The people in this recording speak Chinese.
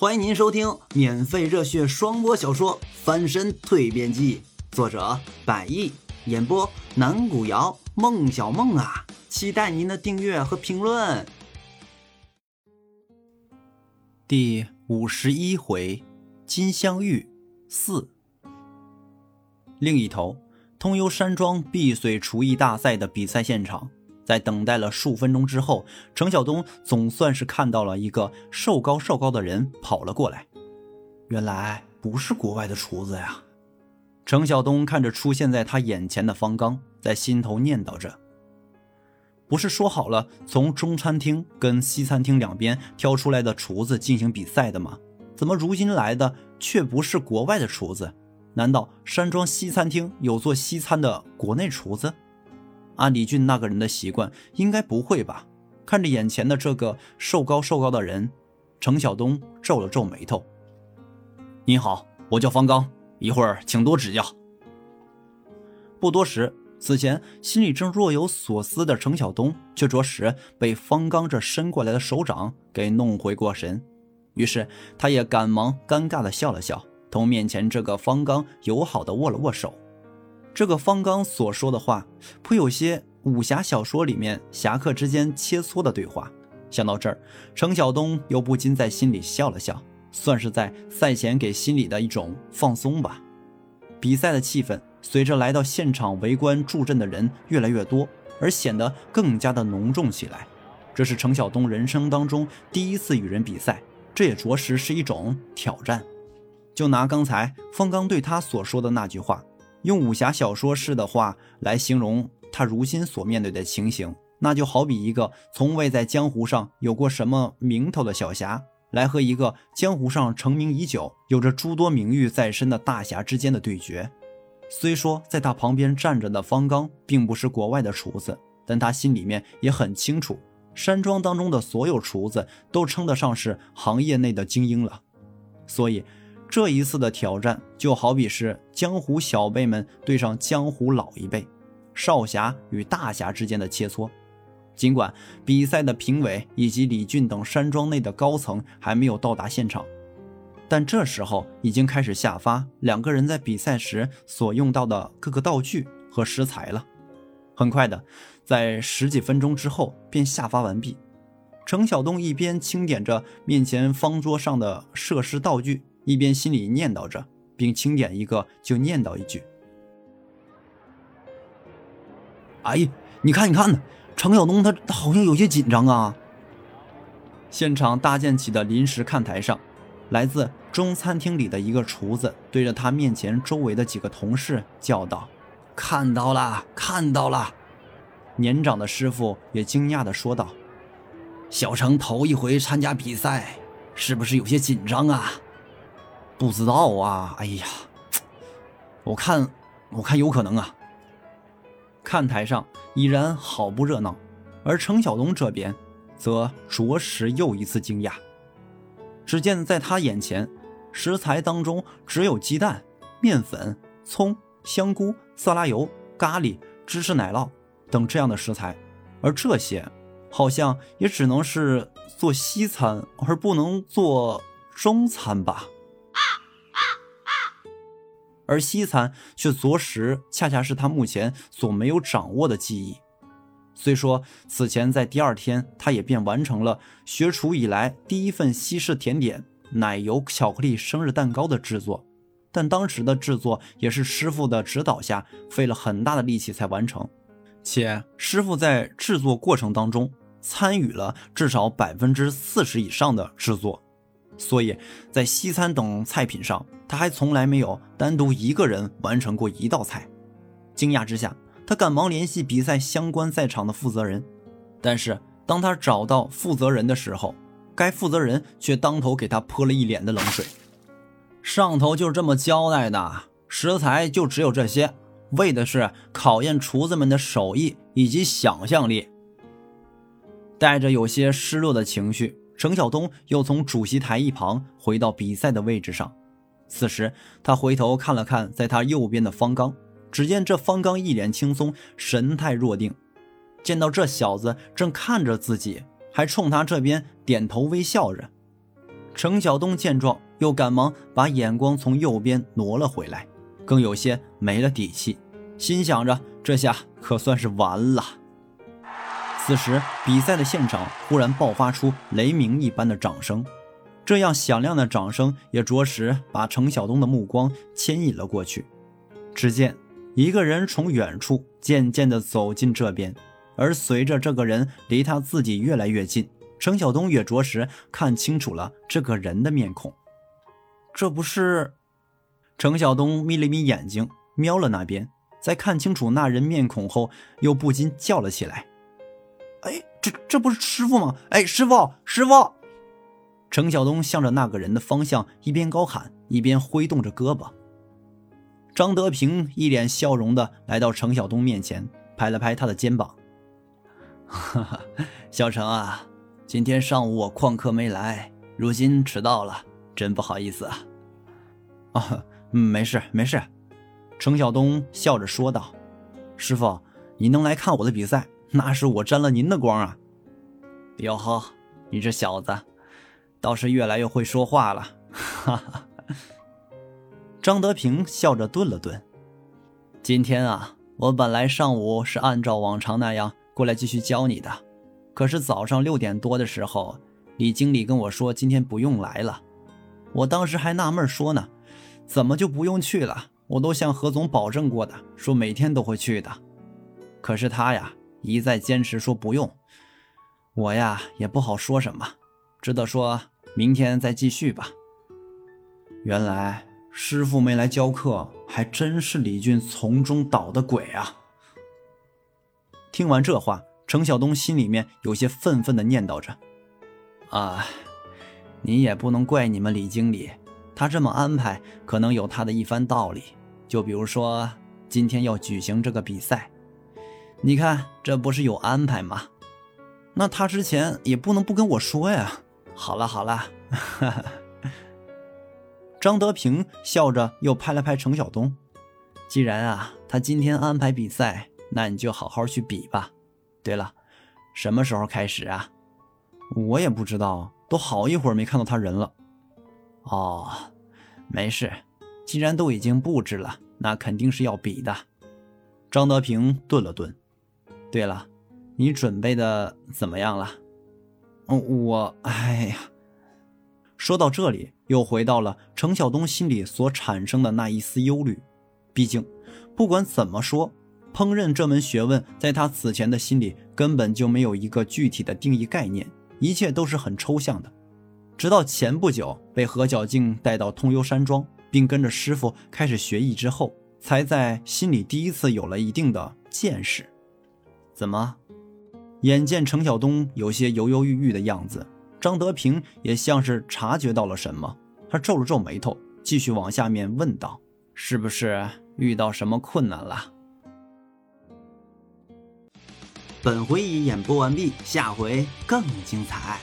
欢迎您收听免费热血双播小说《翻身蜕变记》，作者百亿，演播南古瑶、孟小梦啊，期待您的订阅和评论。第五十一回，金镶玉四。另一头，通幽山庄碧水厨艺大赛的比赛现场。在等待了数分钟之后，程晓东总算是看到了一个瘦高瘦高的人跑了过来。原来不是国外的厨子呀！程晓东看着出现在他眼前的方刚，在心头念叨着：“不是说好了从中餐厅跟西餐厅两边挑出来的厨子进行比赛的吗？怎么如今来的却不是国外的厨子？难道山庄西餐厅有做西餐的国内厨子？”按李俊那个人的习惯，应该不会吧？看着眼前的这个瘦高瘦高的人，程晓东皱了皱眉头。您好，我叫方刚，一会儿请多指教。不多时，此前心里正若有所思的程晓东，却着实被方刚这伸过来的手掌给弄回过神。于是，他也赶忙尴尬的笑了笑，同面前这个方刚友好的握了握手。这个方刚所说的话，颇有些武侠小说里面侠客之间切磋的对话。想到这儿，程晓东又不禁在心里笑了笑，算是在赛前给心里的一种放松吧。比赛的气氛随着来到现场围观助阵的人越来越多，而显得更加的浓重起来。这是程晓东人生当中第一次与人比赛，这也着实是一种挑战。就拿刚才方刚对他所说的那句话。用武侠小说式的话来形容他如今所面对的情形，那就好比一个从未在江湖上有过什么名头的小侠，来和一个江湖上成名已久、有着诸多名誉在身的大侠之间的对决。虽说在他旁边站着的方刚并不是国外的厨子，但他心里面也很清楚，山庄当中的所有厨子都称得上是行业内的精英了，所以。这一次的挑战就好比是江湖小辈们对上江湖老一辈，少侠与大侠之间的切磋。尽管比赛的评委以及李俊等山庄内的高层还没有到达现场，但这时候已经开始下发两个人在比赛时所用到的各个道具和食材了。很快的，在十几分钟之后便下发完毕。程晓东一边清点着面前方桌上的设施道具。一边心里念叨着，并清点一个就念叨一句：“哎，你看，你看呢，程晓东他他好像有些紧张啊。”现场搭建起的临时看台上，来自中餐厅里的一个厨子对着他面前周围的几个同事叫道：“看到了，看到了。”年长的师傅也惊讶地说道：“小程头一回参加比赛，是不是有些紧张啊？”不知道啊，哎呀，我看，我看有可能啊。看台上已然好不热闹，而程晓东这边则着实又一次惊讶。只见在他眼前，食材当中只有鸡蛋、面粉、葱、香菇、色拉油、咖喱、芝士奶酪等这样的食材，而这些好像也只能是做西餐，而不能做中餐吧。而西餐却着实恰恰是他目前所没有掌握的技艺。虽说此前在第二天，他也便完成了学厨以来第一份西式甜点——奶油巧克力生日蛋糕的制作，但当时的制作也是师傅的指导下费了很大的力气才完成，且师傅在制作过程当中参与了至少百分之四十以上的制作。所以，在西餐等菜品上，他还从来没有单独一个人完成过一道菜。惊讶之下，他赶忙联系比赛相关在场的负责人。但是，当他找到负责人的时候，该负责人却当头给他泼了一脸的冷水。上头就是这么交代的，食材就只有这些，为的是考验厨子们的手艺以及想象力。带着有些失落的情绪。程晓东又从主席台一旁回到比赛的位置上，此时他回头看了看在他右边的方刚，只见这方刚一脸轻松，神态若定。见到这小子正看着自己，还冲他这边点头微笑着，程晓东见状，又赶忙把眼光从右边挪了回来，更有些没了底气，心想着这下可算是完了。此时，比赛的现场忽然爆发出雷鸣一般的掌声，这样响亮的掌声也着实把程晓东的目光牵引了过去。只见一个人从远处渐渐地走进这边，而随着这个人离他自己越来越近，程晓东也着实看清楚了这个人的面孔。这不是？程晓东眯了眯眼睛，瞄了那边，在看清楚那人面孔后，又不禁叫了起来。哎，这这不是师傅吗？哎，师傅，师傅！程晓东向着那个人的方向一边高喊，一边挥动着胳膊。张德平一脸笑容的来到程晓东面前，拍了拍他的肩膀：“哈哈，小程啊，今天上午我旷课没来，如今迟到了，真不好意思啊。”“啊，没事没事。”程晓东笑着说道：“师傅，你能来看我的比赛？”那是我沾了您的光啊！哟呵，你这小子倒是越来越会说话了。哈哈。张德平笑着顿了顿。今天啊，我本来上午是按照往常那样过来继续教你的，可是早上六点多的时候，李经理跟我说今天不用来了。我当时还纳闷说呢，怎么就不用去了？我都向何总保证过的，说每天都会去的。可是他呀。一再坚持说不用，我呀也不好说什么，只得说明天再继续吧。原来师傅没来教课，还真是李俊从中捣的鬼啊！听完这话，程晓东心里面有些愤愤的念叨着：“啊，你也不能怪你们李经理，他这么安排可能有他的一番道理。就比如说今天要举行这个比赛。”你看，这不是有安排吗？那他之前也不能不跟我说呀。好了好了，张德平笑着又拍了拍程晓东。既然啊，他今天安排比赛，那你就好好去比吧。对了，什么时候开始啊？我也不知道，都好一会儿没看到他人了。哦，没事，既然都已经布置了，那肯定是要比的。张德平顿了顿。对了，你准备的怎么样了？嗯我，哎呀，说到这里，又回到了程晓东心里所产生的那一丝忧虑。毕竟，不管怎么说，烹饪这门学问，在他此前的心里根本就没有一个具体的定义概念，一切都是很抽象的。直到前不久被何小静带到通幽山庄，并跟着师傅开始学艺之后，才在心里第一次有了一定的见识。怎么？眼见程晓东有些犹犹豫豫的样子，张德平也像是察觉到了什么，他皱了皱眉头，继续往下面问道：“是不是遇到什么困难了？”本回已演播完毕，下回更精彩。